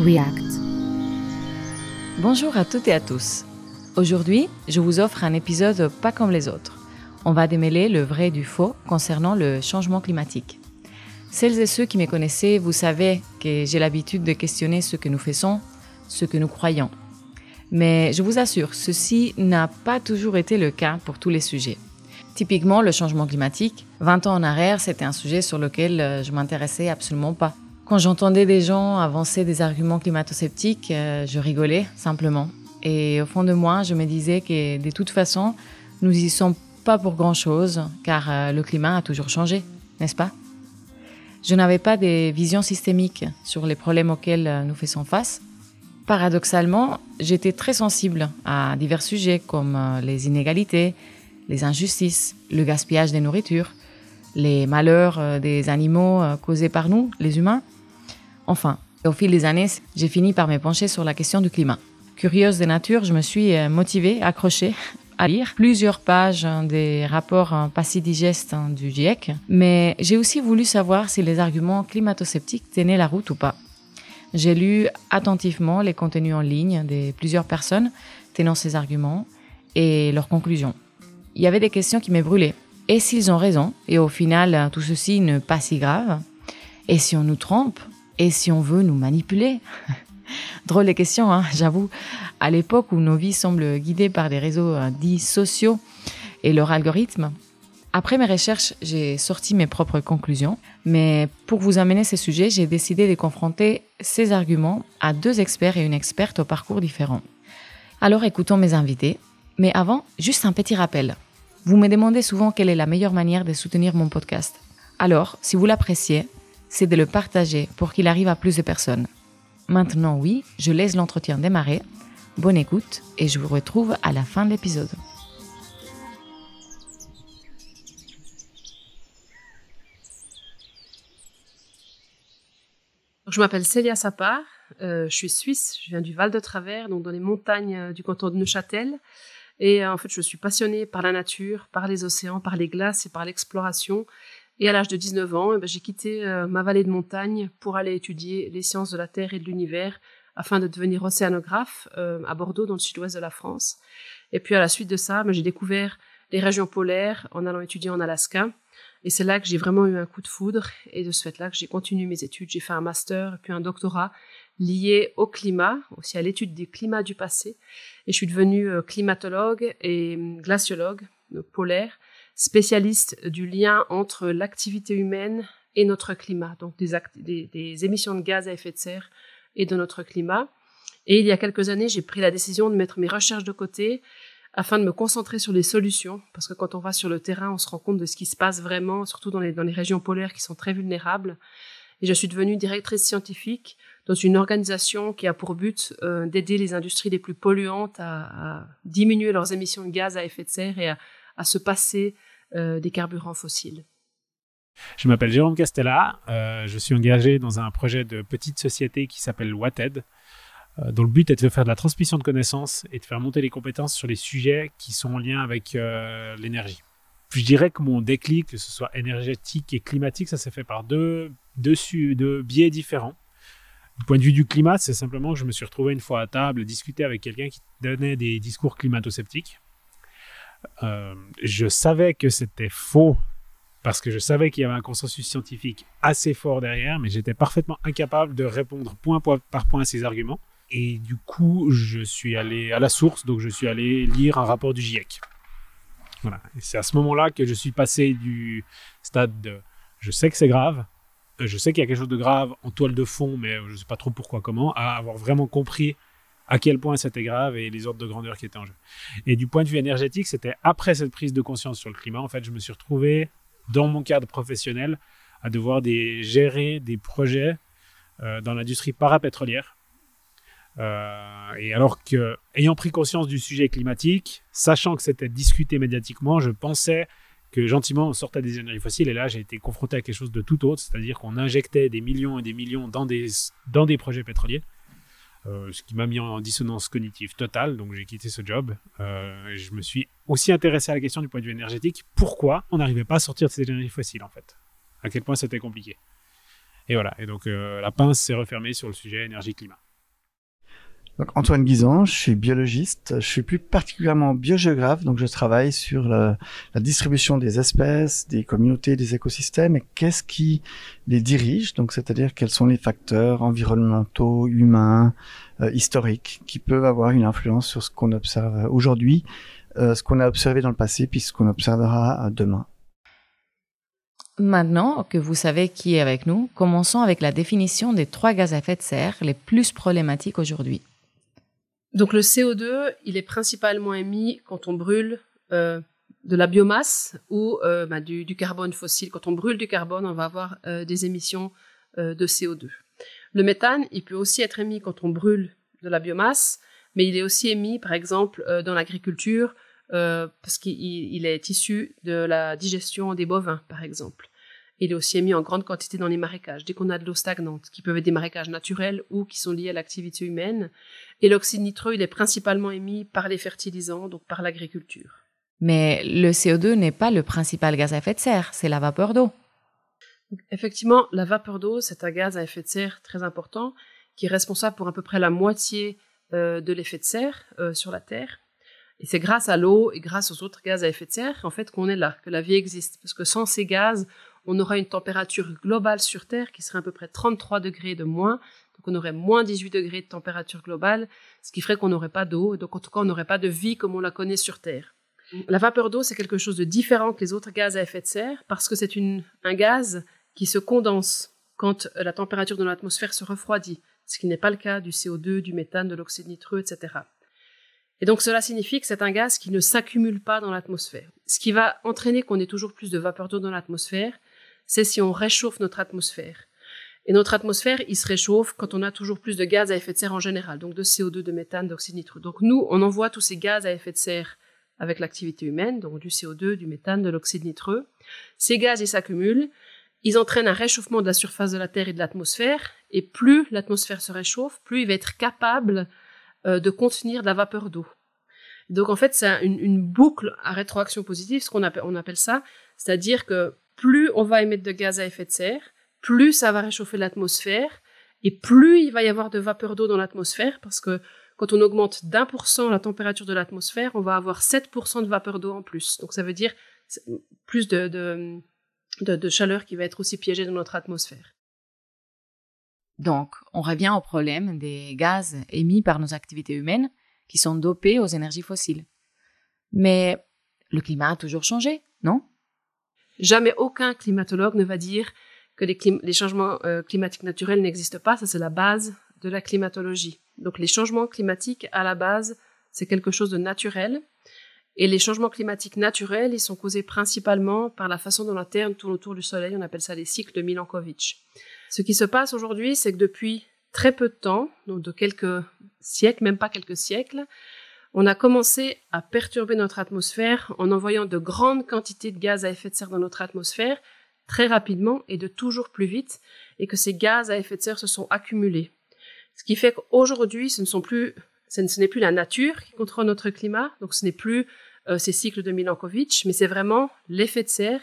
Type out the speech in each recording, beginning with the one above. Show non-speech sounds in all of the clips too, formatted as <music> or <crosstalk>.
react. Bonjour à toutes et à tous. Aujourd'hui, je vous offre un épisode pas comme les autres. On va démêler le vrai du faux concernant le changement climatique. Celles et ceux qui me connaissez, vous savez que j'ai l'habitude de questionner ce que nous faisons, ce que nous croyons. Mais je vous assure, ceci n'a pas toujours été le cas pour tous les sujets. Typiquement, le changement climatique, 20 ans en arrière, c'était un sujet sur lequel euh, je m'intéressais absolument pas. Quand j'entendais des gens avancer des arguments climato-sceptiques, euh, je rigolais simplement. Et au fond de moi, je me disais que de toute façon, nous y sommes pas pour grand-chose, car euh, le climat a toujours changé, n'est-ce pas? Je n'avais pas des visions systémiques sur les problèmes auxquels nous faisons face. Paradoxalement, j'étais très sensible à divers sujets comme les inégalités, les injustices, le gaspillage des nourritures, les malheurs euh, des animaux euh, causés par nous, les humains. Enfin, au fil des années, j'ai fini par me pencher sur la question du climat. Curieuse de nature, je me suis euh, motivée, accrochée à lire plusieurs pages des rapports pas si digestes du GIEC, mais j'ai aussi voulu savoir si les arguments climato-sceptiques tenaient la route ou pas. J'ai lu attentivement les contenus en ligne de plusieurs personnes tenant ces arguments et leurs conclusions il y avait des questions qui me brûlaient. Et s'ils ont raison Et au final, tout ceci n'est pas si grave Et si on nous trompe Et si on veut nous manipuler <laughs> Drôle de questions, hein, j'avoue. À l'époque où nos vies semblent guidées par des réseaux euh, dits sociaux et leurs algorithmes, après mes recherches, j'ai sorti mes propres conclusions, mais pour vous amener ces sujets, j'ai décidé de confronter ces arguments à deux experts et une experte au parcours différents. Alors écoutons mes invités, mais avant, juste un petit rappel. Vous me demandez souvent quelle est la meilleure manière de soutenir mon podcast. Alors, si vous l'appréciez, c'est de le partager pour qu'il arrive à plus de personnes. Maintenant, oui, je laisse l'entretien démarrer. Bonne écoute et je vous retrouve à la fin de l'épisode. Je m'appelle Célia Sapar, euh, je suis suisse, je viens du Val de Travers, donc dans les montagnes euh, du canton de Neuchâtel. Et euh, en fait, je suis passionnée par la nature, par les océans, par les glaces et par l'exploration. Et à l'âge de 19 ans, eh ben, j'ai quitté euh, ma vallée de montagne pour aller étudier les sciences de la Terre et de l'univers afin de devenir océanographe euh, à Bordeaux, dans le sud-ouest de la France. Et puis à la suite de ça, ben, j'ai découvert les régions polaires en allant étudier en Alaska. Et c'est là que j'ai vraiment eu un coup de foudre. Et de ce fait-là que j'ai continué mes études. J'ai fait un master et puis un doctorat lié au climat, aussi à l'étude des climats du passé. Et je suis devenue euh, climatologue et hum, glaciologue polaire, spécialiste du lien entre l'activité humaine et notre climat, donc des, émissions de gaz à effet de serre et de notre climat. Et il y a quelques années, j'ai pris la décision de mettre mes recherches de côté afin de me concentrer sur les solutions, parce que quand on va sur le terrain, on se rend compte de ce qui se passe vraiment, surtout dans les, régions polaires qui sont très vulnérables. Et je suis devenue directrice scientifique dans une organisation qui a pour but euh, d'aider les industries les plus polluantes à, diminuer leurs émissions de gaz à effet de serre et à, se passer euh, des carburants fossiles. Je m'appelle Jérôme Castella, euh, je suis engagé dans un projet de petite société qui s'appelle Wated, dont le but est de faire de la transmission de connaissances et de faire monter les compétences sur les sujets qui sont en lien avec l'énergie. Je dirais que mon déclic, que ce soit énergétique et climatique, ça s'est fait par deux, deux biais différents. Du point de vue du climat, c'est simplement que je me suis retrouvé une fois à table, discuter avec quelqu'un qui donnait des discours climato-sceptiques. Euh, je savais que c'était faux parce que je savais qu'il y avait un consensus scientifique assez fort derrière, mais j'étais parfaitement incapable de répondre point par point à ces arguments. Et du coup, je suis allé à la source, donc je suis allé lire un rapport du GIEC. Voilà. C'est à ce moment-là que je suis passé du stade de je sais que c'est grave, euh, je sais qu'il y a quelque chose de grave en toile de fond, mais je ne sais pas trop pourquoi, comment, à avoir vraiment compris à quel point c'était grave et les ordres de grandeur qui étaient en jeu. Et du point de vue énergétique, c'était après cette prise de conscience sur le climat, en fait, je me suis retrouvé dans mon cadre professionnel à devoir gérer des projets euh, dans l'industrie parapétrolière. Euh, et alors que, ayant pris conscience du sujet climatique, sachant que c'était discuté médiatiquement, je pensais que gentiment on sortait des énergies fossiles et là j'ai été confronté à quelque chose de tout autre, c'est-à-dire qu'on injectait des millions et des millions dans des projets pétroliers, euh, ce qui m'a mis en dissonance cognitive totale, donc j'ai quitté ce job. Euh, je me suis aussi intéressé à la question du point de vue énergétique, pourquoi on n'arrivait pas à sortir de ces énergies fossiles en fait, à quel point c'était compliqué? Et voilà. Et donc, la pince s'est refermée sur le sujet énergie-climat. Donc Antoine Guisan, je suis biologiste, je suis plus particulièrement biogéographe, donc je travaille sur la, distribution des espèces, des communautés, des écosystèmes et qu'est-ce qui les dirige, donc c'est-à-dire quels sont les facteurs environnementaux, humains, euh, historiques qui peuvent avoir une influence sur ce qu'on observe aujourd'hui, euh, ce qu'on a observé dans le passé, puis ce qu'on observera demain. Maintenant que vous savez qui est avec nous, commençons avec la définition des trois gaz à effet de serre les plus problématiques aujourd'hui. Donc le CO2, il est principalement émis quand on brûle euh, de la biomasse ou euh, bah, du, carbone fossile. Quand on brûle du carbone, on va avoir euh, des émissions de CO2. Le méthane, il peut aussi être émis quand on brûle de la biomasse, mais il est aussi émis, par exemple, dans l'agriculture, parce qu'il est issu de la digestion des bovins, par exemple. Il est aussi émis en grande quantité dans les marécages. Dès qu'on a de l'eau stagnante, qui peuvent être des marécages naturels ou qui sont liés à l'activité humaine. Et l'oxyde nitreux, il est principalement émis par les fertilisants, donc par l'agriculture. Mais le CO2 n'est pas le principal gaz à effet de serre, c'est la vapeur d'eau. Effectivement, la vapeur d'eau, c'est un gaz à effet de serre très important qui est responsable pour à peu près la moitié euh, de l'effet de serre euh, sur la Terre. Et c'est grâce à l'eau et grâce aux autres gaz à effet de serre, en fait, qu'on est là, que la vie existe. Parce que sans ces gaz, on aura une température globale sur Terre qui serait à peu près 33 degrés de moins. Donc on aurait moins 18 degrés de température globale, ce qui ferait qu'on n'aurait pas d'eau. Donc en tout cas, on n'aurait pas de vie comme on la connaît sur Terre. La vapeur d'eau, c'est quelque chose de différent que les autres gaz à effet de serre parce que c'est un gaz qui se condense quand la température de l'atmosphère se refroidit, ce qui n'est pas le cas du CO2, du méthane, de l'oxyde nitreux, etc. Et donc cela signifie que c'est un gaz qui ne s'accumule pas dans l'atmosphère. Ce qui va entraîner qu'on ait toujours plus de vapeur d'eau dans l'atmosphère, c'est si on réchauffe notre atmosphère. Et notre atmosphère, il se réchauffe quand on a toujours plus de gaz à effet de serre en général, donc de CO2, de méthane, d'oxyde nitreux. Donc nous, on envoie tous ces gaz à effet de serre avec l'activité humaine, donc du CO2, du méthane, de l'oxyde nitreux. Ces gaz, ils s'accumulent, ils entraînent un réchauffement de la surface de la Terre et de l'atmosphère, et plus l'atmosphère se réchauffe, plus il va être capable euh, de contenir de la vapeur d'eau. Donc en fait, c'est une, boucle à rétroaction positive, ce qu'on appelle, ça, c'est-à-dire que plus on va émettre de gaz à effet de serre, plus ça va réchauffer l'atmosphère, et plus il va y avoir de vapeur d'eau dans l'atmosphère, parce que quand on augmente d'un pour cent la température de l'atmosphère, on va avoir 7% de vapeur d'eau en plus. Donc ça veut dire plus de, de, chaleur qui va être aussi piégée dans notre atmosphère. Donc, on revient au problème des gaz émis par nos activités humaines qui sont dopés aux énergies fossiles. Mais le climat a toujours changé, non? Jamais aucun climatologue ne va dire que les, changements euh, climatiques naturels n'existent pas. Ça, c'est la base de la climatologie. Donc, les changements climatiques, à la base, c'est quelque chose de naturel. Et les changements climatiques naturels, ils sont causés principalement par la façon dont la Terre tourne autour du Soleil. On appelle ça les cycles de Milankovitch. Ce qui se passe aujourd'hui, c'est que depuis très peu de temps, donc de quelques siècles, même pas quelques siècles, on a commencé à perturber notre atmosphère en envoyant de grandes quantités de gaz à effet de serre dans notre atmosphère très rapidement et de toujours plus vite, et que ces gaz à effet de serre se sont accumulés. Ce qui fait qu'aujourd'hui, ce ce n'est plus la nature qui contrôle notre climat, donc ce n'est plus euh, ces cycles de Milankovitch, mais c'est vraiment l'effet de serre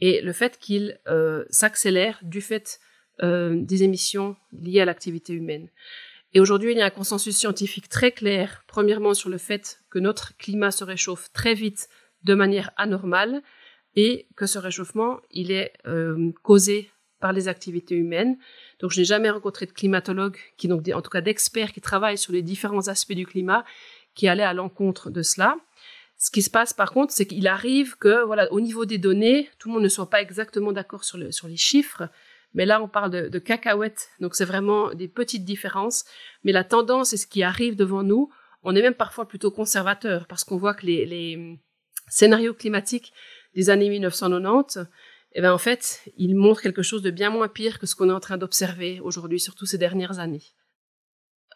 et le fait qu'il euh, s'accélère du fait euh, des émissions liées à l'activité humaine. Et aujourd'hui, il y a un consensus scientifique très clair, premièrement sur le fait que notre climat se réchauffe très vite de manière anormale et que ce réchauffement, il est euh, causé par les activités humaines. Donc, je n'ai jamais rencontré de climatologue, qui donc en tout cas d'experts qui travaillent sur les différents aspects du climat, qui allaient à l'encontre de cela. Ce qui se passe par contre, c'est qu'il arrive que, voilà, au niveau des données, tout le monde ne soit pas exactement d'accord sur les chiffres, mais là, on parle de, cacahuètes, donc c'est vraiment des petites différences. Mais la tendance et ce qui arrive devant nous, on est même parfois plutôt conservateur parce qu'on voit que les, hum, scénarios climatiques des années 1990, eh ben en fait, ils montrent quelque chose de bien moins pire que ce qu'on est en train d'observer aujourd'hui, surtout ces dernières années.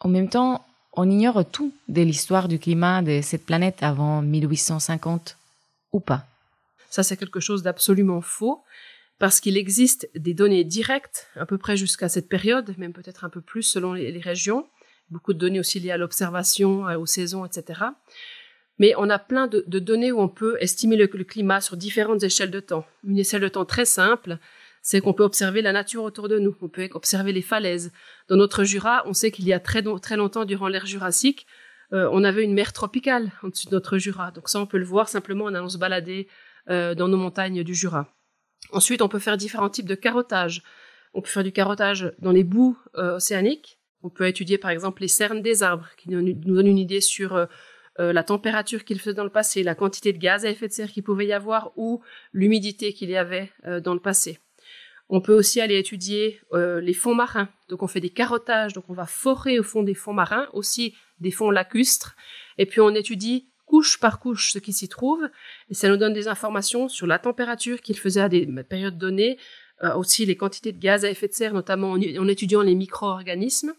En même temps, on ignore tout de l'histoire du climat de cette planète avant 1850, ou pas? Ça, c'est quelque chose d'absolument faux parce qu'il existe des données directes à peu près jusqu'à cette période, même peut-être un peu plus selon les, régions, beaucoup de données aussi liées à l'observation, euh, aux saisons, etc. Mais on a plein de, données où on peut estimer le, climat sur différentes échelles de temps. Une échelle de temps très simple, c'est qu'on peut observer la nature autour de nous. On peut observer les falaises. Dans notre Jura, on sait qu'il y a très, très longtemps, durant l'ère jurassique, euh, on avait une mer tropicale au-dessus de notre Jura. Donc ça, on peut le voir simplement en allant se balader euh, dans nos montagnes du Jura. Ensuite, on peut faire différents types de carottage. On peut faire du carottage dans les boues euh, océaniques. On peut étudier par exemple les cernes des arbres, qui nous donnent une idée sur la température qu'il faisait dans le passé, la quantité de gaz à effet de serre qu'il pouvait y avoir ou l'humidité qu'il y avait dans le passé. On peut aussi aller étudier euh, les fonds marins. Donc on fait des carottages, donc on va forer au fond des fonds marins, aussi des fonds lacustres, et puis on étudie couche par couche ce qui s'y trouve, et ça nous donne des informations sur la température qu'il faisait à des périodes données, euh, aussi les quantités de gaz à effet de serre, notamment en, étudiant les micro-organismes,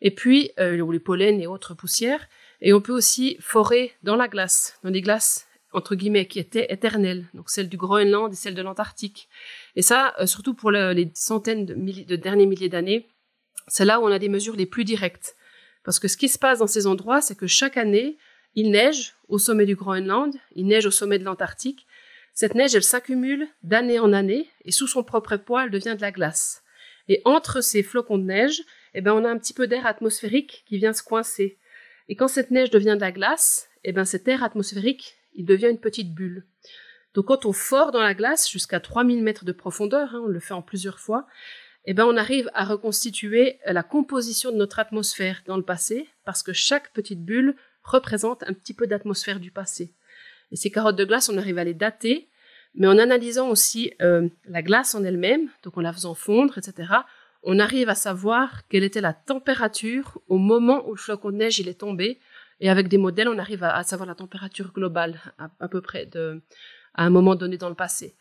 et puis euh, les pollens et autres poussières. Et on peut aussi forer dans la glace, dans des glaces entre guillemets qui étaient éternelles, donc celles du Groenland et celles de l'Antarctique. Et ça, euh, surtout pour les centaines de, derniers milliers d'années, c'est là où on a des mesures les plus directes. Parce que ce qui se passe dans ces endroits, c'est que chaque année, il neige au sommet du Groenland, il neige au sommet de l'Antarctique. Cette neige, elle s'accumule d'année en année, et sous son propre poids, elle devient de la glace. Et entre ces flocons de neige, eh ben, on a un petit peu d'air atmosphérique qui vient se coincer. Et quand cette neige devient de la glace, eh ben, cet air atmosphérique, il devient une petite bulle. Donc quand on fort dans la glace jusqu'à 3000 mètres de profondeur, hein, on le fait en plusieurs fois, eh ben on arrive à reconstituer la composition de notre atmosphère dans le passé, parce que chaque petite bulle représente un petit peu d'atmosphère du passé. Et ces carottes de glace, on arrive à les dater, mais en analysant aussi euh, la glace en elle-même, donc en la faisant fondre, etc., on arrive à savoir quelle était la température au moment où le flocon de neige il est tombé, et avec des modèles, on arrive à, savoir la température globale à peu près à un moment donné dans le passé.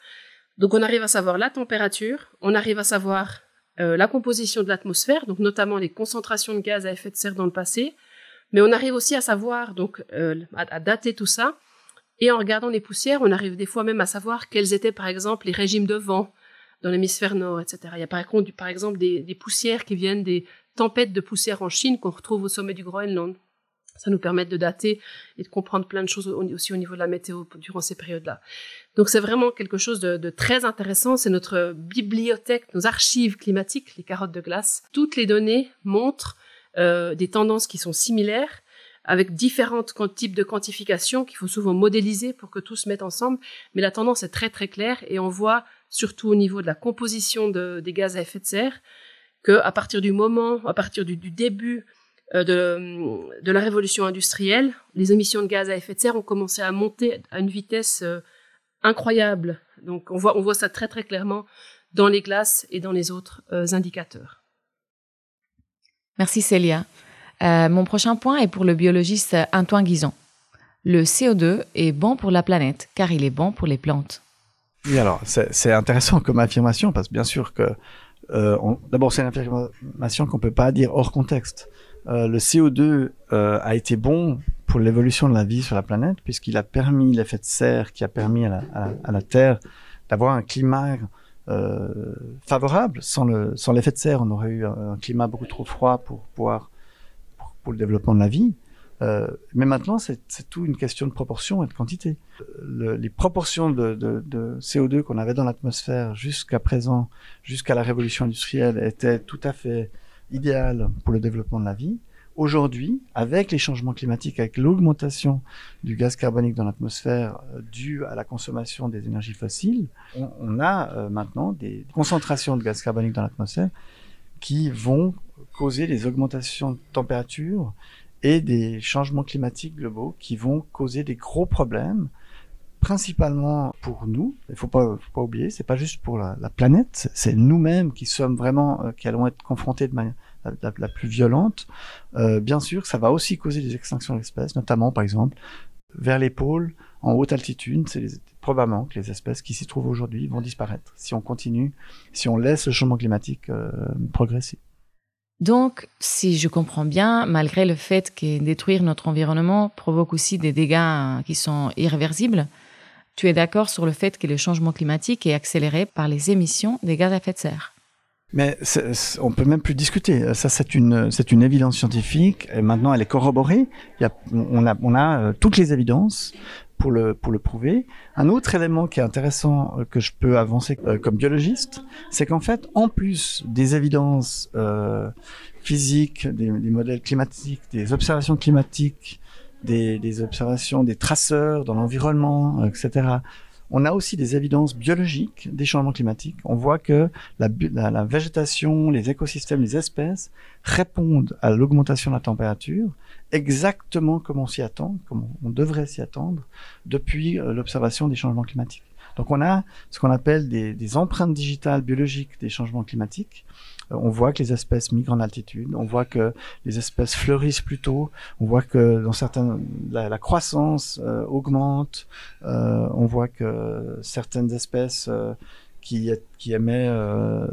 Donc on arrive à savoir la température, on arrive à savoir euh, la composition de l'atmosphère, donc notamment les concentrations de gaz à effet de serre dans le passé, mais on arrive aussi à savoir, donc euh, à, dater tout ça, et en regardant les poussières, on arrive des fois même à savoir quels étaient par exemple les régimes de vent dans l'hémisphère nord, etc. Il y a par, contre, par exemple des, des poussières qui viennent des tempêtes de poussière en Chine qu'on retrouve au sommet du Groenland. Ça nous permet de dater et de comprendre plein de choses aussi au niveau de la météo durant ces périodes-là. Donc c'est vraiment quelque chose de, très intéressant. C'est notre bibliothèque, nos archives climatiques, les carottes de glace. Toutes les données montrent euh, des tendances qui sont similaires avec différents types de quantification qu'il faut souvent modéliser pour que tout se mette ensemble. Mais la tendance est très très claire et on voit surtout au niveau de la composition des gaz à effet de serre que à partir du moment, à partir du début euh, de, la révolution industrielle, les émissions de gaz à effet de serre ont commencé à monter à une vitesse euh, incroyable. Donc on voit, on voit ça très très clairement dans les glaces et dans les autres euh, indicateurs. Merci Célia. mon prochain point est pour le biologiste Antoine Guison. Le CO2 est bon pour la planète car il est bon pour les plantes. Oui, alors c'est intéressant comme affirmation parce bien sûr que d'abord c'est une affirmation qu'on peut pas dire hors contexte. Euh, le CO2 euh, a été bon pour l'évolution de la vie sur la planète, puisqu'il a permis l'effet de serre qui a permis à la, Terre d'avoir un climat euh, favorable. Sans le sans l'effet de serre, on aurait eu un, climat beaucoup trop froid pour pouvoir pour, le développement de la vie. mais maintenant, c'est tout une question de proportion et de quantité. les proportions de, de CO2 qu'on avait dans l'atmosphère jusqu'à présent, jusqu'à la révolution industrielle, étaient tout à fait idéal pour le développement de la vie. Aujourd'hui, avec les changements climatiques, avec l'augmentation du gaz carbonique dans l'atmosphère euh, due à la consommation des énergies fossiles, on, a euh, maintenant des concentrations de gaz carbonique dans l'atmosphère qui vont causer des augmentations de température et des changements climatiques globaux qui vont causer des gros problèmes principalement pour nous. Il faut pas, faut pas oublier, c'est pas juste pour la, planète, c'est nous-mêmes qui sommes vraiment, euh, qui allons être confrontés de manière la, plus violente. Euh, bien sûr, ça va aussi causer des extinctions d'espèces, notamment par exemple vers les pôles, en haute altitude. C'est probablement que les espèces qui s'y trouvent aujourd'hui vont disparaître si on continue, si on laisse le changement climatique euh, progresser. Donc, si je comprends bien, malgré le fait que détruire notre environnement provoque aussi des dégâts qui sont irréversibles, tu es d'accord sur le fait que le changement climatique est accéléré par les émissions des gaz à effet de serre mais on peut même plus discuter. Ça, c'est une, c'est une évidence scientifique. Et maintenant, elle est corroborée. Il y a, on a, on a euh, toutes les évidences pour le, pour le prouver. Un autre élément qui est intéressant euh, que je peux avancer euh, comme biologiste, c'est qu'en fait, en plus des évidences euh, physiques, des, des, modèles climatiques, des observations climatiques, des, des observations des traceurs dans l'environnement, etc., on a aussi des évidences biologiques des changements climatiques. On voit que la, végétation, les écosystèmes, les espèces répondent à l'augmentation de la température exactement comme on s'y attend, comme on devrait s'y attendre depuis euh, l'observation des changements climatiques. Donc on a ce qu'on appelle des, empreintes digitales biologiques des changements climatiques. On voit que les espèces migrent en altitude, on voit que les espèces fleurissent plus tôt, on voit que dans certains la, la croissance euh, augmente, euh, on voit que certaines espèces euh, qui, qui émet euh,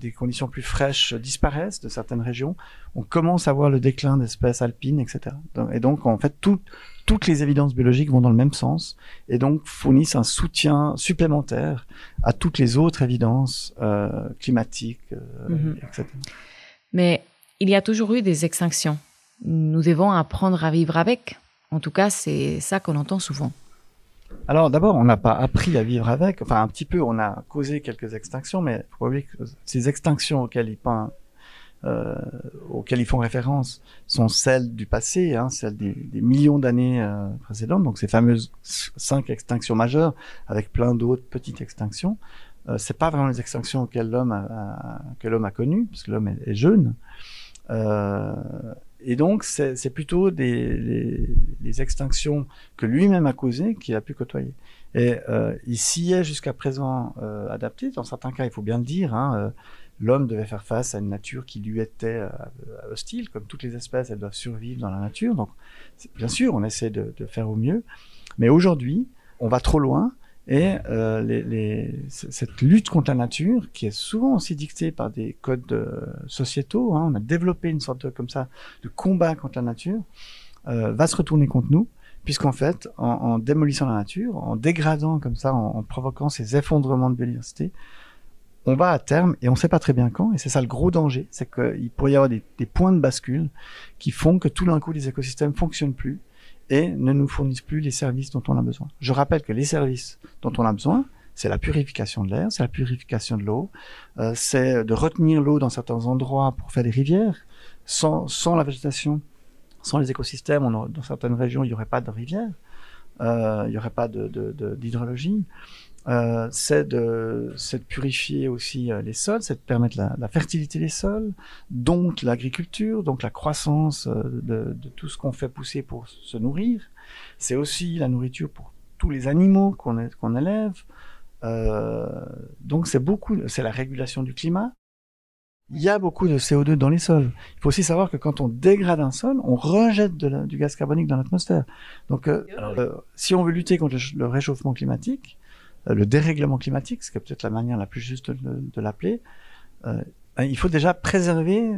des conditions plus fraîches disparaissent de certaines régions. On commence à voir le déclin d'espèces alpines, etc. Et donc, en fait, tout, toutes les évidences biologiques vont dans le même sens et donc fournissent un soutien supplémentaire à toutes les autres évidences euh, climatiques, euh, mm -hmm. etc. Mais il y a toujours eu des extinctions. Nous devons apprendre à vivre avec. En tout cas, c'est ça qu'on entend souvent. Alors d'abord, on n'a pas appris à vivre avec. Enfin, un petit peu, on a causé quelques extinctions, mais faut que ces extinctions auxquelles ils, peint, euh, auxquelles ils font référence sont celles du passé, hein, celles des, des millions d'années euh, précédentes. Donc ces fameuses cinq extinctions majeures, avec plein d'autres petites extinctions. Euh, c'est pas vraiment les extinctions auxquelles l'homme a, a, que l'homme a connues, parce que l'homme est, est, jeune. Euh, et donc, c'est plutôt des, les, extinctions que lui-même a causées qu'il a pu côtoyer. Et euh, il s'y est jusqu'à présent euh, adapté. Dans certains cas, il faut bien le dire, hein, euh, l'homme devait faire face à une nature qui lui était hostile. Comme toutes les espèces, elles doivent survivre dans la nature. Donc, bien sûr, on essaie de faire au mieux. Mais aujourd'hui, on va trop loin. Et euh, les, les, cette lutte contre la nature, qui est souvent aussi dictée par des codes euh, sociétaux, hein, on a développé une sorte de, comme ça de combat contre la nature, euh, va se retourner contre nous, puisqu'en fait, en, démolissant la nature, en dégradant comme ça, en, en provoquant ces effondrements de biodiversité, on va à terme, et on ne sait pas très bien quand, et c'est ça le gros danger, c'est qu'il pourrait y avoir des, des points de bascule qui font que tout d'un coup les écosystèmes fonctionnent plus, et ne nous fournissent plus les services dont on a besoin. Je rappelle que les services dont on a besoin, c'est la purification de l'air, c'est la purification de l'eau, euh, c'est de retenir l'eau dans certains endroits pour faire des rivières. Sans, sans la végétation, sans les écosystèmes, dans certaines régions, il n'y aurait pas de rivières, euh, il n'y aurait pas d'hydrologie. De, de, euh, c'est de, de, purifier aussi euh, les sols, c'est de permettre la, la, fertilité des sols, donc l'agriculture, donc la croissance euh, de, de tout ce qu'on fait pousser pour se nourrir. C'est aussi la nourriture pour tous les animaux qu'on qu élève. Euh, donc c'est beaucoup, c'est la régulation du climat. Il y a beaucoup de CO2 dans les sols. Il faut aussi savoir que quand on dégrade un sol, on rejette de la, du gaz carbonique dans l'atmosphère. Donc, euh, si on veut lutter contre le réchauffement climatique, le dérèglement climatique, ce qui est peut-être la manière la plus juste de, l'appeler, euh, il faut déjà préserver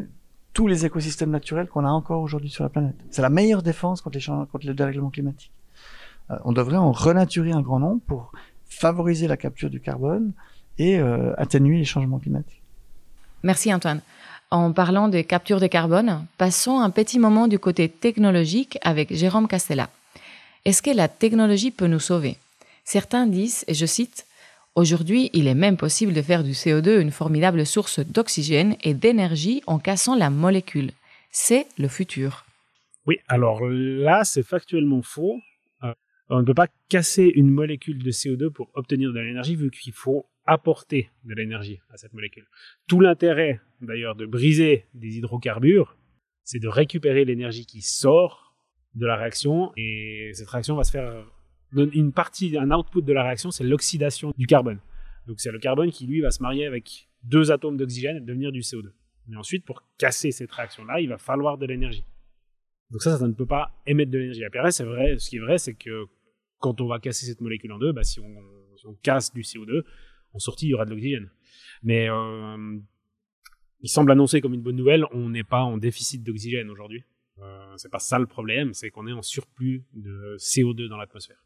tous les écosystèmes naturels qu'on a encore aujourd'hui sur la planète. C'est la meilleure défense contre, les contre le dérèglement climatique. Euh, on devrait en renaturer un grand nombre pour favoriser la capture du carbone et euh, atténuer les changements climatiques. Merci Antoine. En parlant de capture de carbone, passons un petit moment du côté technologique avec Jérôme Castella. Est-ce que la technologie peut nous sauver? Certains disent, et je cite, Aujourd'hui, il est même possible de faire du CO2 une formidable source d'oxygène et d'énergie en cassant la molécule. C'est le futur. Oui, alors là, c'est factuellement faux. Euh, on ne peut pas casser une molécule de CO2 pour obtenir de l'énergie, vu qu'il faut apporter de l'énergie à cette molécule. Tout l'intérêt, d'ailleurs, de briser des hydrocarbures, c'est de récupérer l'énergie qui sort de la réaction, et cette réaction va se faire une partie, un output de la réaction, c'est l'oxydation du carbone. Donc c'est le carbone qui, lui, va se marier avec deux atomes d'oxygène et devenir du CO2. Mais ensuite, pour casser cette réaction-là, il va falloir de l'énergie. Donc ça, ça ne peut pas émettre de l'énergie. Après, c'est vrai, ce qui est vrai, c'est que quand on va casser cette molécule en deux, bah, si, on, casse du CO2, en sortie, il y aura de l'oxygène. Mais euh, il semble annoncer comme une bonne nouvelle, on n'est pas en déficit d'oxygène aujourd'hui. Euh, c'est pas ça le problème, c'est qu'on est en surplus de CO2 dans l'atmosphère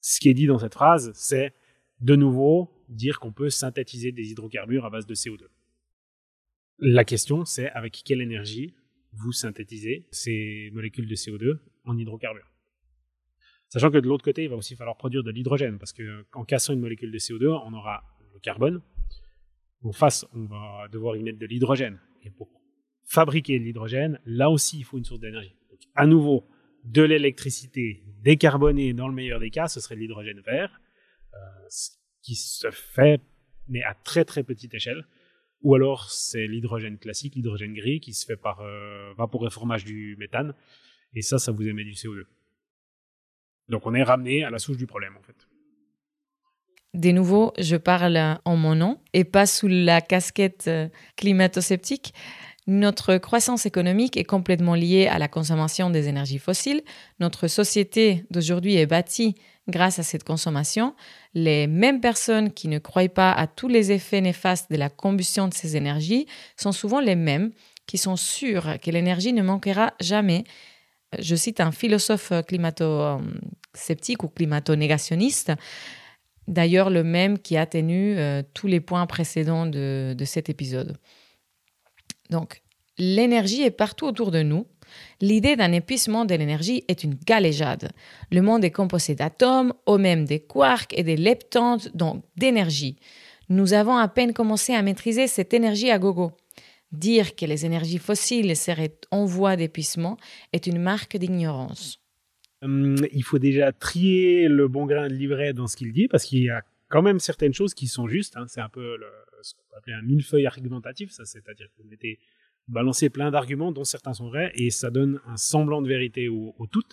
ce qui est dit dans cette phrase, c'est de nouveau dire qu'on peut synthétiser des hydrocarbures à base de CO2. La question, c'est avec quelle énergie vous synthétisez ces molécules de CO2 en hydrocarbures. Sachant que de l'autre côté, il va aussi falloir produire de l'hydrogène, parce qu'en cassant une molécule de CO2, on aura le carbone. En face, on va devoir y mettre de l'hydrogène. Et pour fabriquer de l'hydrogène, là aussi, il faut une source d'énergie. À nouveau, de l'électricité décarbonée, dans le meilleur des cas, ce serait l'hydrogène vert, euh, qui se fait, mais à très très petite échelle. Ou alors, c'est l'hydrogène classique, l'hydrogène gris, qui se fait par euh, vaporéformage du méthane. Et ça, ça vous émet du CO2. Donc, on est ramené à la souche du problème, en fait. De nouveau, je parle en mon nom et pas sous la casquette euh, climato-sceptique. Notre croissance économique est complètement liée à la consommation des énergies fossiles. Notre société d'aujourd'hui est bâtie grâce à cette consommation. Les mêmes personnes qui ne croient pas à tous les effets néfastes de la combustion de ces énergies sont souvent les mêmes qui sont sûres que l'énergie ne manquera jamais. Je cite un philosophe climato-sceptique ou climato-négationniste, d'ailleurs le même qui a tenu euh, tous les points précédents de cet épisode. Donc, l'énergie est partout autour de nous. L'idée d'un épuisement de l'énergie est une galéjade. Le monde est composé d'atomes, au même des quarks et des leptons, donc d'énergie. Nous avons à peine commencé à maîtriser cette énergie à gogo. Dire que les énergies fossiles seraient en voie d'épuisement est une marque d'ignorance. Hum, il faut déjà trier le bon grain de livret dans ce qu'il dit, parce qu'il y a quand même certaines choses qui sont justes. Hein. C'est un peu ce qu'on peut appeler un millefeuille argumentatif, ça, c'est-à-dire que vous mettez balancer plein d'arguments dont certains sont vrais et ça donne un semblant de vérité au, au tout.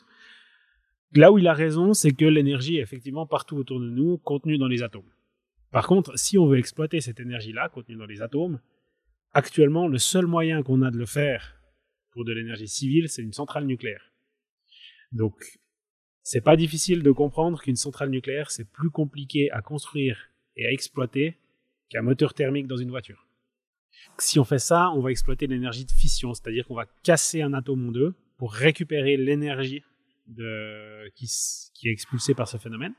Là où il a raison, c'est que l'énergie est effectivement partout autour de nous, contenue dans les atomes. Par contre, si on veut exploiter cette énergie-là, contenue dans les atomes, actuellement, le seul moyen qu'on a de le faire pour de l'énergie civile, c'est une centrale nucléaire. Donc, c'est pas difficile de comprendre qu'une centrale nucléaire, c'est plus compliqué à construire et à exploiter qu'un moteur thermique dans une voiture. Si on fait ça, on va exploiter l'énergie de fission, c'est-à-dire qu'on va casser un atome en deux pour récupérer l'énergie qui, qui est expulsée par ce phénomène.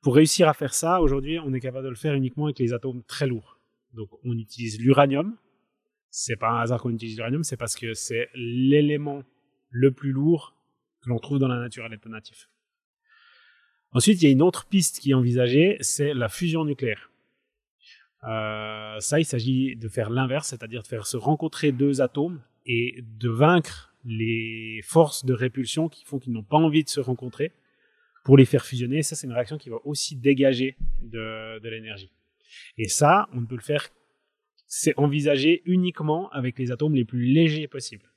Pour réussir à faire ça, aujourd'hui, on est capable de le faire uniquement avec les atomes très lourds. Donc, on utilise l'uranium. C'est pas un hasard qu'on utilise l'uranium, c'est parce que c'est l'élément le plus lourd que l'on trouve dans la nature à l'état natif. Ensuite, il y a une autre piste qui est envisagée, c'est la fusion nucléaire. Euh, ça, il s'agit de faire l'inverse, c'est-à-dire de faire se rencontrer deux atomes et de vaincre les forces de répulsion qui font qu'ils n'ont pas envie de se rencontrer pour les faire fusionner. Ça, c'est une réaction qui va aussi dégager de, de l'énergie. Et ça, on ne peut le faire, c'est envisagé uniquement avec les atomes les plus légers possibles.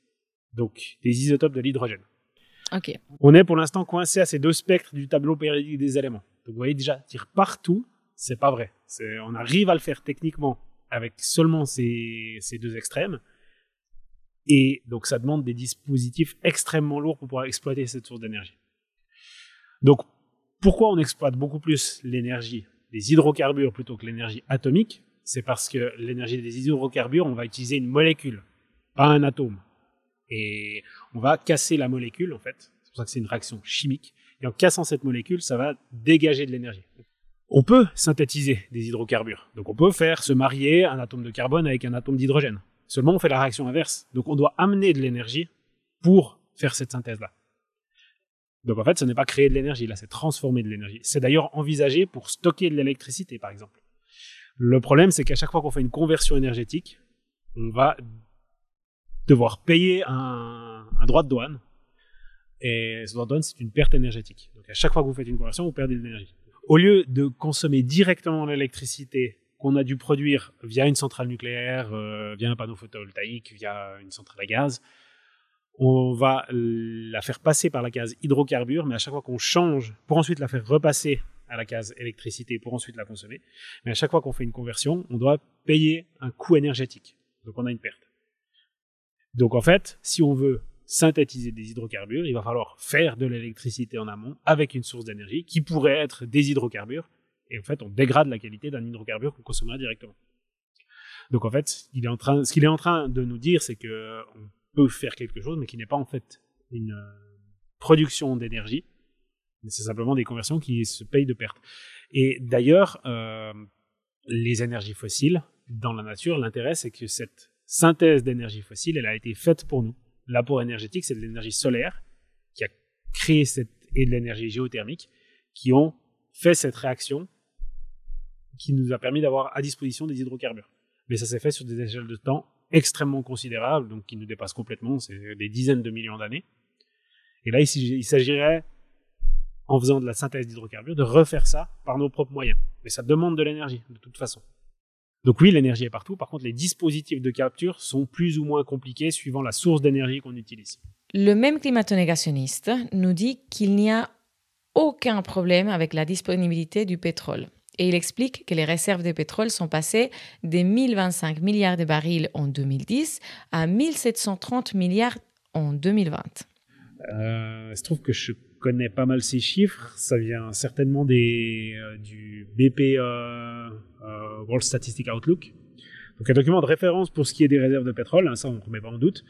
Donc, des isotopes de l'hydrogène. On est pour l'instant coincé à ces deux spectres du tableau périodique des éléments. Donc, vous voyez déjà, tire partout, c'est pas vrai. On arrive à le faire techniquement avec seulement ces, deux extrêmes. Et donc ça demande des dispositifs extrêmement lourds pour pouvoir exploiter cette source d'énergie. Donc pourquoi on exploite beaucoup plus l'énergie des hydrocarbures plutôt que l'énergie atomique? C'est parce que l'énergie des hydrocarbures, on va utiliser une molécule, pas un atome. Et on va casser la molécule en fait. C'est pour ça que c'est une réaction chimique. Et en cassant cette molécule, ça va dégager de l'énergie on peut synthétiser des hydrocarbures. Donc on peut faire se marier un atome de carbone avec un atome d'hydrogène. Seulement on fait la réaction inverse. Donc on doit amener de l'énergie pour faire cette synthèse-là. Donc en fait, ce n'est pas créer de l'énergie, là, c'est transformer de l'énergie. C'est d'ailleurs envisagé pour stocker de l'électricité, par exemple. Le problème, c'est qu'à chaque fois qu'on fait une conversion énergétique, on va devoir payer un, droit de douane. Et ce droit de douane, c'est une perte énergétique. Donc à chaque fois que vous faites une conversion, vous perdez de l'énergie au lieu de consommer directement l'électricité qu'on a dû produire via une centrale nucléaire, euh, via un panneau photovoltaïque, via une centrale à gaz, on va la faire passer par la case hydrocarbure, mais à chaque fois qu'on change, pour ensuite la faire repasser à la case électricité pour ensuite la consommer, mais à chaque fois qu'on fait une conversion, on doit payer un coût énergétique. Donc on a une perte. Donc en fait, si on veut synthétiser des hydrocarbures, il va falloir faire de l'électricité en amont avec une source d'énergie qui pourrait être des hydrocarbures. Et en fait, on dégrade la qualité d'un hydrocarbure qu'on consommerait directement. Donc en fait, ce qu'il est en train de nous dire, c'est que on peut faire quelque chose, mais qui n'est pas en fait une euh, production d'énergie, mais c'est simplement des conversions qui se payent de pertes. Et d'ailleurs, euh, les énergies fossiles dans la nature, l'intérêt c'est que cette synthèse d'énergie fossile, elle a été faite pour nous l'apport énergétique, c'est de l'énergie solaire qui a créé cette et de l'énergie géothermique qui ont fait cette réaction qui nous a permis d'avoir à disposition des hydrocarbures. Mais ça s'est fait sur des échelles de temps extrêmement considérables, donc qui nous dépassent complètement, c'est des dizaines de millions d'années. Et là, il s'agirait, en faisant de la synthèse d'hydrocarbures, de refaire ça par nos propres moyens. Mais ça demande de l'énergie, de toute façon. Donc oui, l'énergie est partout. Par contre, les dispositifs de capture sont plus ou moins compliqués suivant la source d'énergie qu'on utilise. Le même climato-négationniste nous dit qu'il n'y a aucun problème avec la disponibilité du pétrole. Et il explique que les réserves de pétrole sont passées des 1025 milliards de barils en 2010 à 1730 milliards en 2020. Euh, il se trouve que je connais pas mal ces chiffres. Ça vient certainement euh, du BP euh, euh, World Statistic Outlook. Donc un document de référence pour ce qui est des réserves de pétrole, hein, ça on ne remet pas en doute.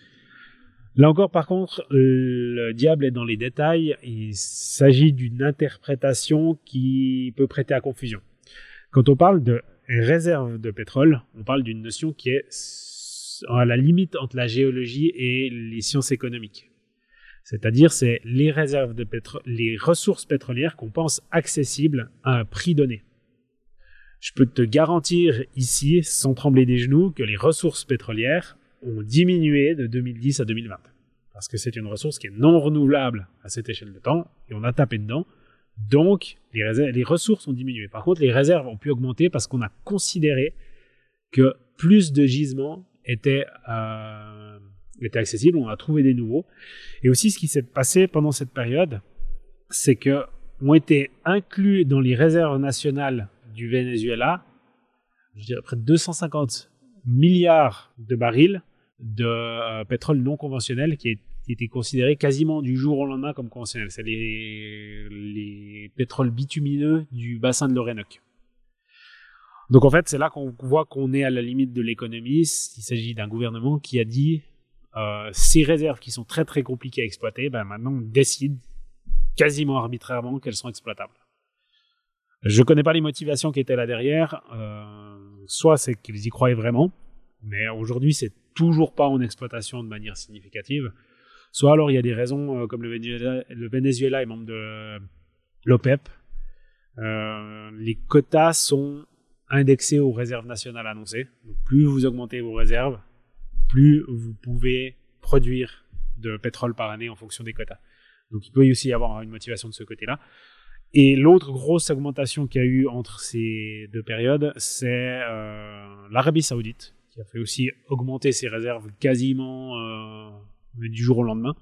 Là encore, par contre, le diable est dans les détails. Il s'agit d'une interprétation qui peut prêter à confusion. Quand on parle de réserve de pétrole, on parle d'une notion qui est à la limite entre la géologie et les sciences économiques. C'est-à-dire, c'est les réserves de pétrole, les ressources pétrolières qu'on pense accessibles à un prix donné. Je peux te garantir ici, sans trembler des genoux, que les ressources pétrolières ont diminué de 2010 à 2020. Parce que c'est une ressource qui est non renouvelable à cette échelle de temps, et on a tapé dedans. Donc, les, les ressources ont diminué. Par contre, les réserves ont pu augmenter parce qu'on a considéré que plus de gisements étaient, euh, étaient accessibles, on a trouvé des nouveaux. Et aussi, ce qui s'est passé pendant cette période, c'est que ont été inclus dans les réserves nationales du Venezuela, je dirais près de 250 milliards de barils de euh, pétrole non conventionnel qui, était considéré quasiment du jour au lendemain comme conventionnel. C'est les, les pétroles bitumineux du bassin de l'Orénoque. Donc en fait, c'est là qu'on voit qu'on est à la limite de l'économie. Il s'agit d'un gouvernement qui a dit euh, ces réserves qui sont très très compliquées à exploiter, ben maintenant on décide quasiment arbitrairement qu'elles sont exploitables. Je connais pas les motivations qui étaient là derrière. Euh, soit c'est qu'ils y croyaient vraiment, mais aujourd'hui c'est toujours pas en exploitation de manière significative. Soit alors il y a des raisons euh, comme le Venezuela, le Venezuela est membre de l'OPEP. Euh, les quotas sont indexés aux réserves nationales annoncées. Donc plus vous augmentez vos réserves, plus vous pouvez produire de pétrole par année en fonction des quotas. Donc il peut aussi y avoir une motivation de ce côté-là. Et l'autre grosse augmentation qu'il y a eu entre ces deux périodes, c'est euh, l'Arabie Saoudite, qui a fait aussi augmenter ses réserves quasiment euh, du jour au lendemain.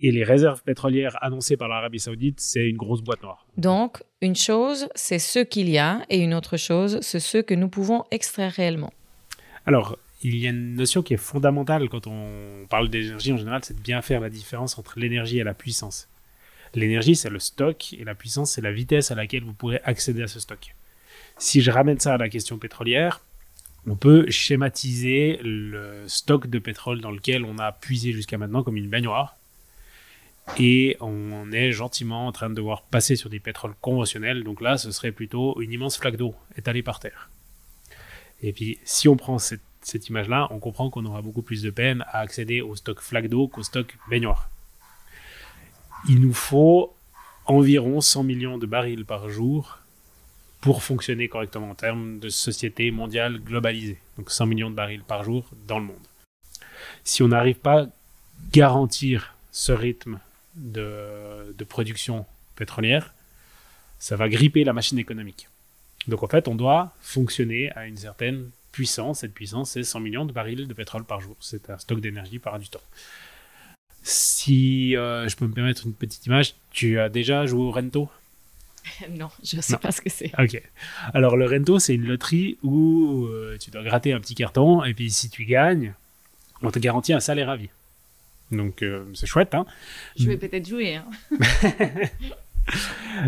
Et les réserves pétrolières annoncées par l'Arabie Saoudite, c'est une grosse boîte noire. Donc, une chose, c'est ce qu'il y a, et une autre chose, c'est ce que nous pouvons extraire réellement. Alors, il y a une notion qui est fondamentale quand on parle d'énergie en général, c'est de bien faire la différence entre l'énergie et la puissance. L'énergie, c'est le stock et la puissance, c'est la vitesse à laquelle vous pourrez accéder à ce stock. Si je ramène ça à la question pétrolière, on peut schématiser le stock de pétrole dans lequel on a puisé jusqu'à maintenant comme une baignoire. Et on est gentiment en train de devoir passer sur des pétroles conventionnels. Donc là, ce serait plutôt une immense flaque d'eau étalée par terre. Et puis, si on prend cette, cette image-là, on comprend qu'on aura beaucoup plus de peine à accéder au stock flaque d'eau qu'au stock baignoire il nous faut environ 100 millions de barils par jour pour fonctionner correctement en termes de société mondiale globalisée. Donc 100 millions de barils par jour dans le monde. Si on n'arrive pas à garantir ce rythme de, de, production pétrolière, ça va gripper la machine économique. Donc en fait, on doit fonctionner à une certaine puissance. Cette puissance, c'est 100 millions de barils de pétrole par jour. C'est un stock d'énergie par du temps. Si euh, je peux me permettre une petite image, tu as déjà joué au Rento? <laughs> Non, je ne sais pas ce que c'est. Ok. Alors, le Rento, c'est une loterie où euh, tu dois gratter un petit carton et puis si tu gagnes, on te garantit un salaire à vie. Donc, euh, c'est chouette. Hein je vais peut-être jouer. Hein.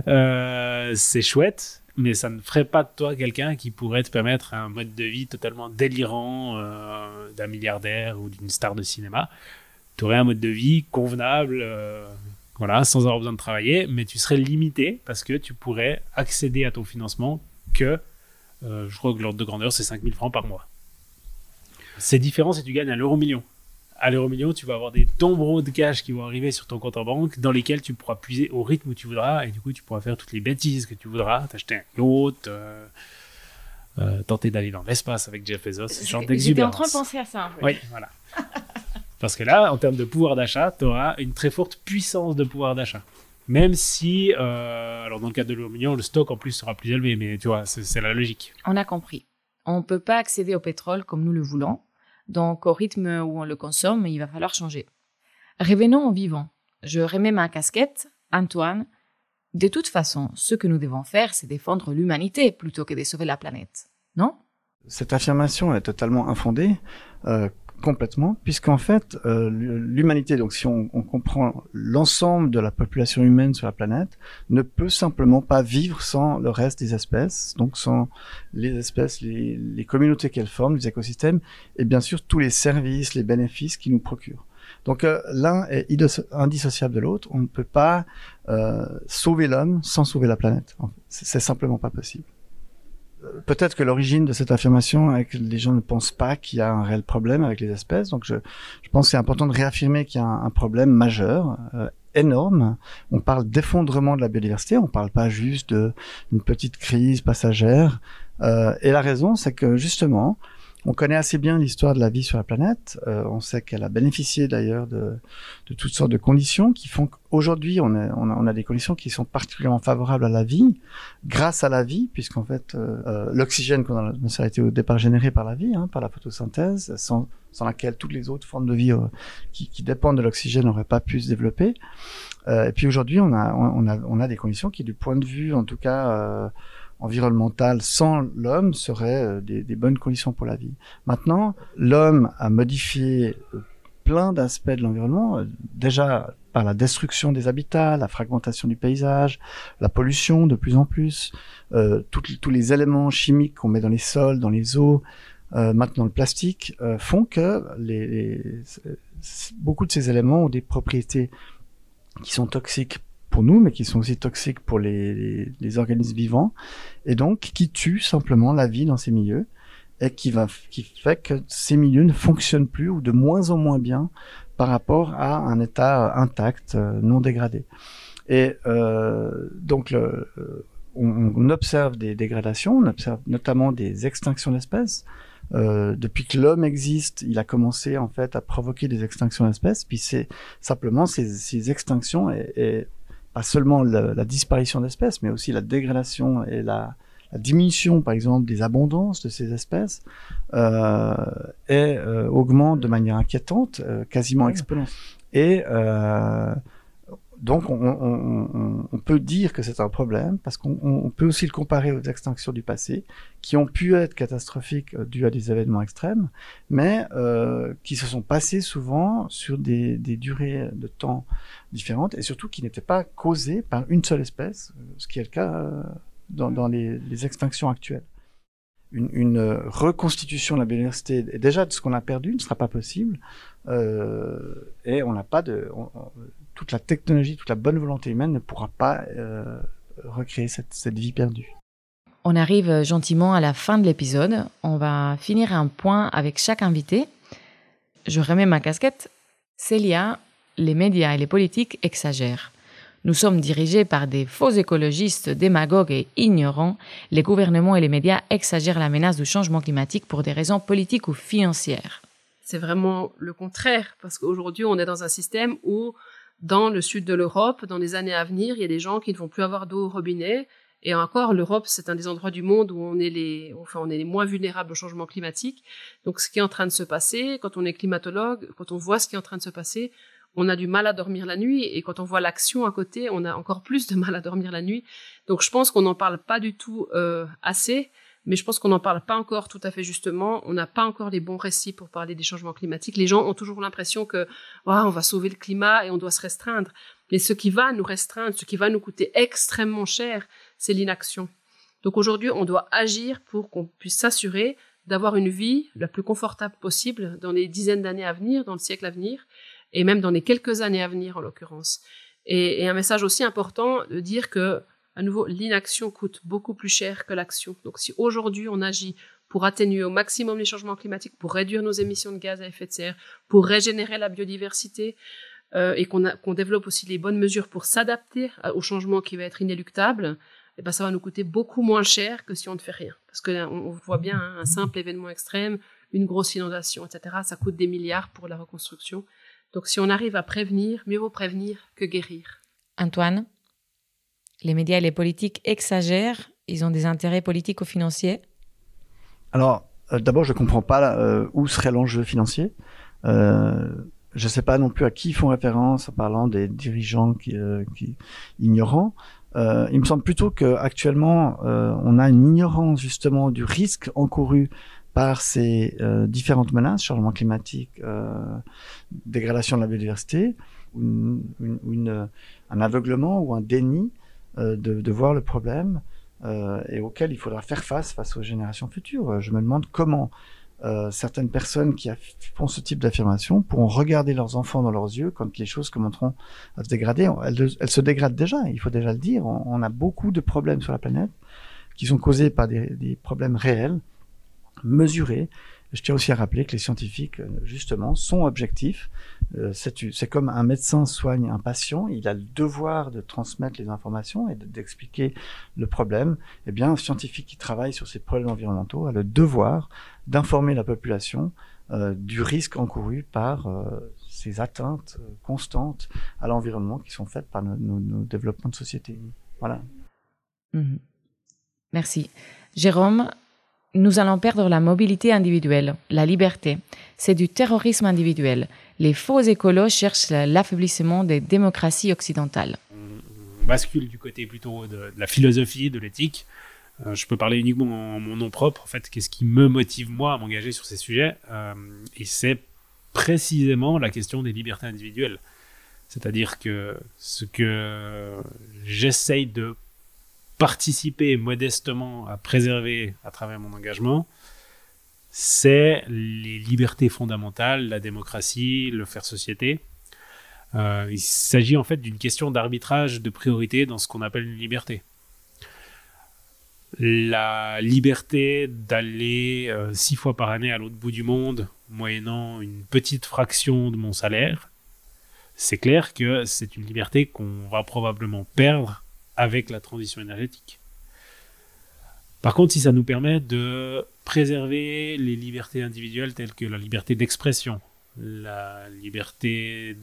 <laughs> c'est chouette, mais ça ne ferait pas de toi quelqu'un qui pourrait te permettre un mode de vie totalement délirant d'un milliardaire ou d'une star de cinéma tu aurais un mode de vie convenable, euh, voilà, sans avoir besoin de travailler, mais tu serais limité parce que tu pourrais accéder à ton financement que, euh, je crois que l'ordre de grandeur, c'est 5000 francs par mois. C'est différent si tu gagnes un euro million. À l'euro million, tu vas avoir des tombereaux de cash qui vont arriver sur ton compte en banque dans lesquels tu pourras puiser au rythme où tu voudras et du coup tu pourras faire toutes les bêtises que tu voudras, t'acheter un yacht, euh, euh, tenter d'aller dans l'espace avec Jeff Bezos, ce genre d'exubérance. J'étais en train de penser à ça. Oui, voilà. <laughs> Parce que là, en termes de pouvoir d'achat, tu auras une très forte puissance de pouvoir d'achat. Même si, euh, alors dans le cas de l'euro million, le stock en plus sera plus élevé, mais tu vois, c'est la logique. On a compris. On ne peut pas accéder au pétrole comme nous le voulons donc, au rythme où on le consomme, il va falloir changer. Revenons au vivant. Je remets ma casquette, Antoine. De toute façon, ce que nous devons faire, c'est défendre l'humanité plutôt que de sauver la planète. Non? Cette affirmation est totalement infondée. Euh, Complètement, puisqu'en fait, euh, l'humanité, donc si on, comprend l'ensemble de la population humaine sur la planète, ne peut simplement pas vivre sans le reste des espèces, donc sans les espèces, les, les communautés qu'elles forment, les écosystèmes, et bien sûr tous les services, les bénéfices qu'ils nous procurent. Donc euh, l'un est indissociable de l'autre. On ne peut pas euh, sauver l'homme sans sauver la planète. C'est simplement pas possible peut-être que l'origine de cette affirmation est que les gens ne pensent pas qu'il y a un réel problème avec les espèces. Donc je, je pense que c'est important de réaffirmer qu'il y a un, problème majeur, euh, énorme. On parle d'effondrement de la biodiversité, on parle pas juste d'une petite crise passagère. Euh, et la raison, c'est que justement, on connaît assez bien l'histoire de la vie sur la planète. Euh, on sait qu'elle a bénéficié d'ailleurs de, de, toutes sortes de conditions qui font qu'aujourd'hui, on, on, on, a des conditions qui sont particulièrement favorables à la vie, grâce à la vie, puisqu'en fait, euh, euh l'oxygène qu'on a, ça a été au départ généré par la vie, hein, par la photosynthèse, sans, sans, laquelle toutes les autres formes de vie euh, qui, qui, dépendent de l'oxygène n'auraient pas pu se développer. Euh, et puis aujourd'hui, on a, on, a, on a des conditions qui, du point de vue, en tout cas, environnementales sans l'homme seraient euh, des, bonnes conditions pour la vie. Maintenant, l'homme a modifié euh, plein d'aspects de l'environnement, euh, déjà par la destruction des habitats, la fragmentation du paysage, la pollution de plus en plus, tous les éléments chimiques qu'on met dans les sols, dans les eaux, maintenant le plastique, font que beaucoup de ces éléments ont des propriétés qui sont toxiques pour nous, mais qui sont aussi toxiques pour les, organismes vivants, et donc qui tuent simplement la vie dans ces milieux, et qui, va, qui fait que ces milieux ne fonctionnent plus ou de moins en moins bien par rapport à un état intact, euh, non dégradé. Et euh, donc, euh, on, observe des dégradations, on observe notamment des extinctions d'espèces. Euh, depuis que l'homme existe, il a commencé en fait à provoquer des extinctions d'espèces. Puis c'est simplement ces, ces extinctions et pas seulement la, la disparition d'espèces, mais aussi la dégradation et la, la, diminution, par exemple, des abondances de ces espèces, euh, et euh, augmente de manière inquiétante, euh, quasiment exponentielle. Et euh, donc, on, peut dire que c'est un problème parce qu'on peut aussi le comparer aux extinctions du passé, qui ont pu être catastrophiques euh, dues à des événements extrêmes, mais euh, qui se sont passés souvent sur des, durées de temps différentes et surtout qui n'étaient pas causées par une seule espèce, euh, ce qui est le cas dans, les, extinctions actuelles. Une, reconstitution de la biodiversité, déjà de ce qu'on a perdu, ne sera pas possible, et on n'a pas de... toute la technologie, toute la bonne volonté humaine ne pourra pas euh, recréer cette, cette, vie perdue. On arrive gentiment à la fin de l'épisode. On va finir un point avec chaque invité. Je remets ma casquette. Célia, les médias et les politiques exagèrent. Nous sommes dirigés par des faux écologistes, démagogues et ignorants. Les gouvernements et les médias exagèrent la menace du changement climatique pour des raisons politiques ou financières. C'est vraiment le contraire, parce qu'aujourd'hui, on est dans un système où dans le sud de l'Europe, dans les années à venir, il y a des gens qui ne vont plus avoir d'eau au robinet. Et encore, l'Europe, c'est un des endroits du monde où on est les, enfin, on est les moins vulnérables au changement climatique. Donc, ce qui est en train de se passer, quand on est climatologue, quand on voit ce qui est en train de se passer, on a du mal à dormir la nuit. Et quand on voit l'action à côté, on a encore plus de mal à dormir la nuit. Donc, je pense qu'on n'en parle pas du tout euh, assez mais je pense qu'on n'en parle pas encore tout à fait justement. On n'a pas encore les bons récits pour parler des changements climatiques. Les gens ont toujours l'impression que on va sauver le climat et on doit se restreindre. Mais ce qui va nous restreindre, ce qui va nous coûter extrêmement cher, c'est l'inaction. Donc aujourd'hui, on doit agir pour qu'on puisse s'assurer d'avoir une vie la plus confortable possible dans les dizaines d'années à venir, dans le siècle à venir, et même dans les quelques années à venir en l'occurrence. Et, et un message aussi important de dire que à nouveau, l'inaction coûte beaucoup plus cher que l'action. Donc si aujourd'hui on agit pour atténuer au maximum les changements climatiques, pour réduire nos émissions de gaz à effet de serre, pour régénérer la biodiversité, euh, et qu'on développe aussi les bonnes mesures pour s'adapter au changement qui va être inéluctable, eh ben ça va nous coûter beaucoup moins cher que si on ne fait rien. Parce que on, voit bien hein, un simple événement extrême, une grosse inondation, etc. Ça coûte des milliards pour la reconstruction. Donc si on arrive à prévenir, mieux vaut prévenir que guérir. Antoine, les médias et les politiques exagèrent, ils ont des intérêts politiques ou financiers Alors, euh, d'abord, je ne comprends pas euh, où serait l'enjeu financier. Euh, je ne sais pas non plus à qui ils font référence en parlant des dirigeants qui, qui ignorants. il me semble plutôt qu'actuellement, on a une ignorance justement du risque encouru par ces différentes menaces, changement climatique, dégradation de la biodiversité, un aveuglement ou un déni de, de, voir le problème euh, et auquel il faudra faire face face aux générations futures. Je me demande comment euh, certaines personnes qui font ce type d'affirmation pourront regarder leurs enfants dans leurs yeux quand les choses commenceront à se dégrader. Elles, se dégradent déjà, il faut déjà le dire. On, a beaucoup de problèmes sur la planète qui sont causés par des, problèmes réels, mesurés, je tiens aussi à rappeler que les scientifiques, euh, justement, sont objectifs. Euh, c'est comme un médecin soigne un patient, il a le devoir de transmettre les informations et d'expliquer le problème. Eh bien, un scientifique qui travaille sur ces problèmes environnementaux a le devoir d'informer la population euh, du risque encouru par ces atteintes constantes à l'environnement qui sont faites par nos, développements de société. Voilà. Mhm. Merci. Jérôme, nous allons perdre la mobilité individuelle, la liberté. C'est du terrorisme individuel. Les faux écolos cherchent l'affaiblissement des démocraties occidentales. On bascule du côté plutôt de, la philosophie, de l'éthique. Euh, je peux parler uniquement en mon nom propre. En fait, qu'est-ce qui me motive moi à m'engager sur ces sujets euh, Et c'est précisément la question des libertés individuelles. C'est-à-dire que ce que j'essaye de participer modestement à préserver à travers mon engagement, c'est les libertés fondamentales, la démocratie, le faire société. Euh, il s'agit en fait d'une question d'arbitrage de priorité dans ce qu'on appelle une liberté. La liberté d'aller euh, six fois par année à l'autre bout du monde, moyennant une petite fraction de mon salaire, c'est clair que c'est une liberté qu'on va probablement perdre avec la transition énergétique. Par contre, si ça nous permet de préserver les libertés individuelles telles que la liberté d'expression, la liberté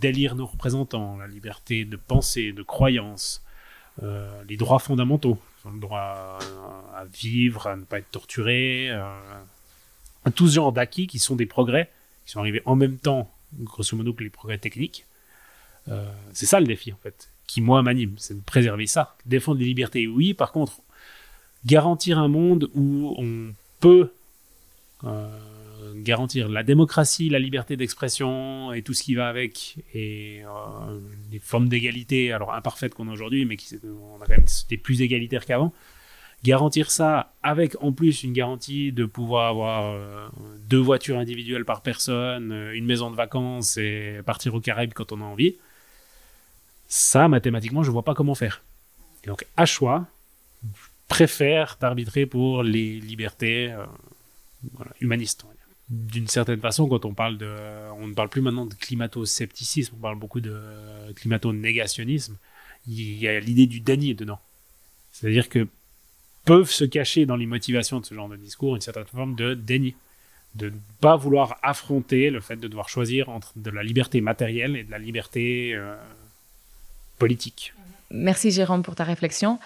d'élire nos représentants, la liberté de penser, de croyance, euh, les droits fondamentaux, le droit à vivre, à ne pas être torturé, euh, tout ce genre d'acquis qui sont des progrès, qui sont arrivés en même temps, grosso modo, que les progrès techniques. Euh, c'est ça le défi en fait qui moi m'anime, c'est de préserver ça. Défendre les libertés, oui. Par contre, garantir un monde où on peut euh, garantir la démocratie, la liberté d'expression et tout ce qui va avec, et euh, des formes d'égalité, alors imparfaites qu'on a aujourd'hui, mais qui, on a quand même été plus égalitaire qu'avant. Garantir ça avec en plus une garantie de pouvoir avoir euh, deux voitures individuelles par personne, une maison de vacances et partir au Caraïbes quand on a envie ça, mathématiquement, je vois pas comment faire. Et donc, à choix, je préfère d'arbitrer pour les libertés euh, humanistes. D'une certaine façon, quand on parle de. On ne parle plus maintenant de climato-scepticisme, on parle beaucoup de climato-négationnisme. Il y a l'idée du déni dedans. C'est-à-dire que peuvent se cacher dans les motivations de ce genre de discours une certaine forme de déni. De ne pas vouloir affronter le fait de devoir choisir entre de la liberté matérielle et de la liberté. Euh, politique. Merci Jérôme pour ta réflexion.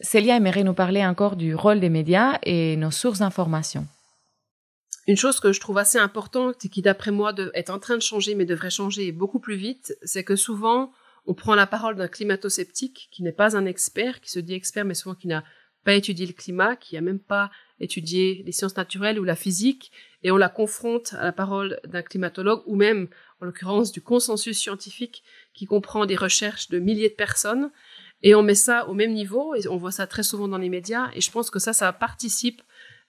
Célia aimerait nous parler encore du rôle des médias et nos sources d'information. Une chose que je trouve assez importante et qui, d'après moi, est en train de changer, mais devrait changer beaucoup plus vite, c'est que souvent, on prend la parole d'un climato-sceptique qui n'est pas un expert, qui se dit expert, mais souvent qui n'a pas étudié le climat, qui n'a même pas étudié les sciences naturelles ou la physique, et on la confronte à la parole d'un climatologue ou même, en l'occurrence, du consensus scientifique qui comprend des recherches de milliers de personnes, et on met ça au même niveau, et on voit ça très souvent dans les médias, et je pense que ça, ça participe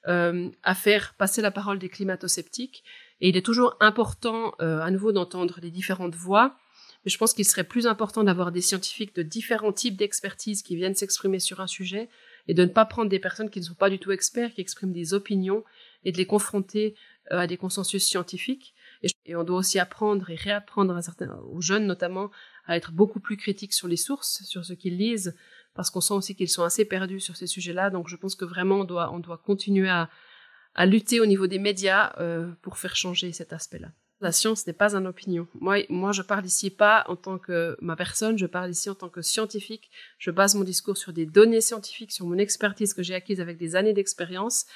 euh, à faire passer la parole des climato-sceptiques, et il est toujours important euh, à nouveau d'entendre les différentes voix, mais je pense qu'il serait plus important d'avoir des scientifiques de différents types d'expertise qui viennent s'exprimer sur un sujet, et de ne pas prendre des personnes qui ne sont pas du tout experts, qui expriment des opinions et de les confronter euh, à des consensus scientifiques. Et, on doit aussi apprendre et réapprendre à certains, aux jeunes notamment à être beaucoup plus critiques sur les sources, sur ce qu'ils lisent, parce qu'on sent aussi qu'ils sont assez perdus sur ces sujets-là. Donc je pense que vraiment on doit, on doit continuer à, à lutter au niveau des médias euh, pour faire changer cet aspect-là. La science n'est pas une opinion. Moi, moi, je parle ici pas en tant que ma personne, je parle ici en tant que scientifique. Je base mon discours sur des données scientifiques, sur mon expertise que j'ai acquise avec des années d'expérience.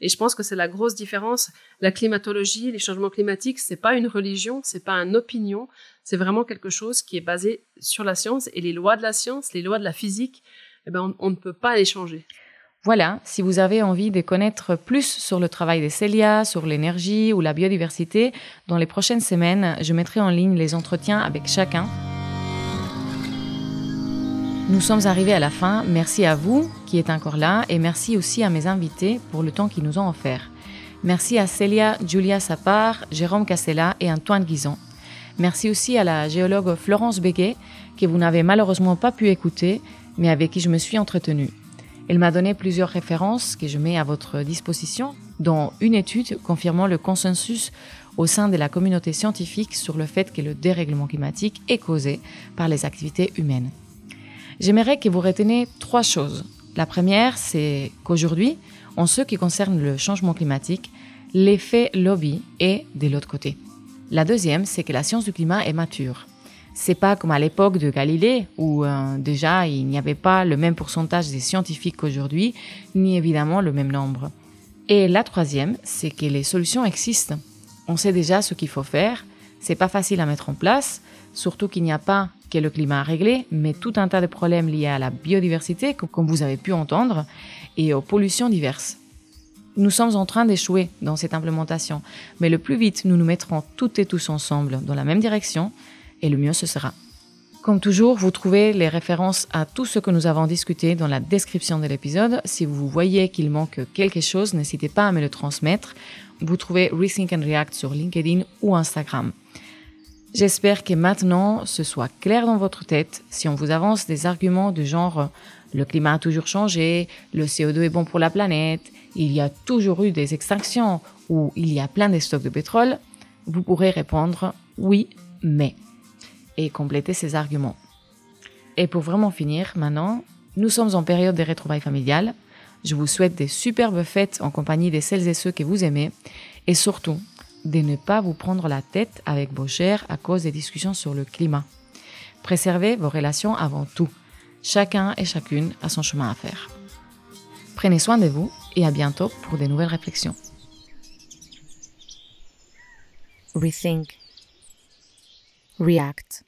Et je pense que c'est la grosse différence. La climatologie, les changements climatiques, c'est pas une religion, c'est pas une opinion, c'est vraiment quelque chose qui est basé sur la science et les lois de la science, les lois de la physique. Eh ben, on, ne peut pas les changer. Voilà, si vous avez envie de connaître plus sur le travail des Célia, sur l'énergie ou la biodiversité, dans les prochaines semaines, je mettrai en ligne les entretiens avec chacun. Nous sommes arrivés à la fin. Merci à vous qui êtes encore là et merci aussi à mes invités pour le temps qu'ils nous ont offert. Merci à Célia Julia Sapar, Jérôme Cassella et Antoine Guison. Merci aussi à la géologue Florence Béguet, que vous n'avez malheureusement pas pu écouter, mais avec qui je me suis entretenue. Elle m'a donné plusieurs références que je mets à votre disposition, dont une étude confirmant le consensus au sein de la communauté scientifique sur le fait que le dérèglement climatique est causé par les activités humaines. J'aimerais que vous reteniez trois choses. La première, c'est qu'aujourd'hui, en ce qui concerne le changement climatique, l'effet lobby est de l'autre côté. La deuxième, c'est que la science du climat est mature. C'est pas comme à l'époque de Galilée où euh, déjà il n'y avait pas le même pourcentage de scientifiques qu'aujourd'hui, ni évidemment le même nombre. Et la troisième, c'est que les solutions existent. On sait déjà ce qu'il faut faire. C'est pas facile à mettre en place, surtout qu'il n'y a pas que le climat à régler, mais tout un tas de problèmes liés à la biodiversité, comme vous avez pu entendre, et aux pollutions diverses. Nous sommes en train d'échouer dans cette implémentation, mais le plus vite nous nous mettrons toutes et tous ensemble dans la même direction, et le mieux ce sera. Comme toujours, vous trouvez les références à tout ce que nous avons discuté dans la description de l'épisode. Si vous voyez qu'il manque quelque chose, n'hésitez pas à me le transmettre. Vous trouvez Rethink and React sur LinkedIn ou Instagram. J'espère que maintenant ce soit clair dans votre tête si on vous avance des arguments du genre le climat a toujours changé, le CO2 est bon pour la planète, il y a toujours eu des extinctions ou il y a plein de stocks de pétrole, vous pourrez répondre oui, mais et compléter ces arguments. Et pour vraiment finir, maintenant, nous sommes en période de retrouvailles familiales. Je vous souhaite des superbes fêtes en compagnie de celles et ceux que vous aimez et surtout de ne pas vous prendre la tête avec vos chers à cause des discussions sur le climat. Préservez vos relations avant tout. Chacun et chacune a son chemin à faire. Prenez soin de vous et à bientôt pour de nouvelles réflexions. Rethink. react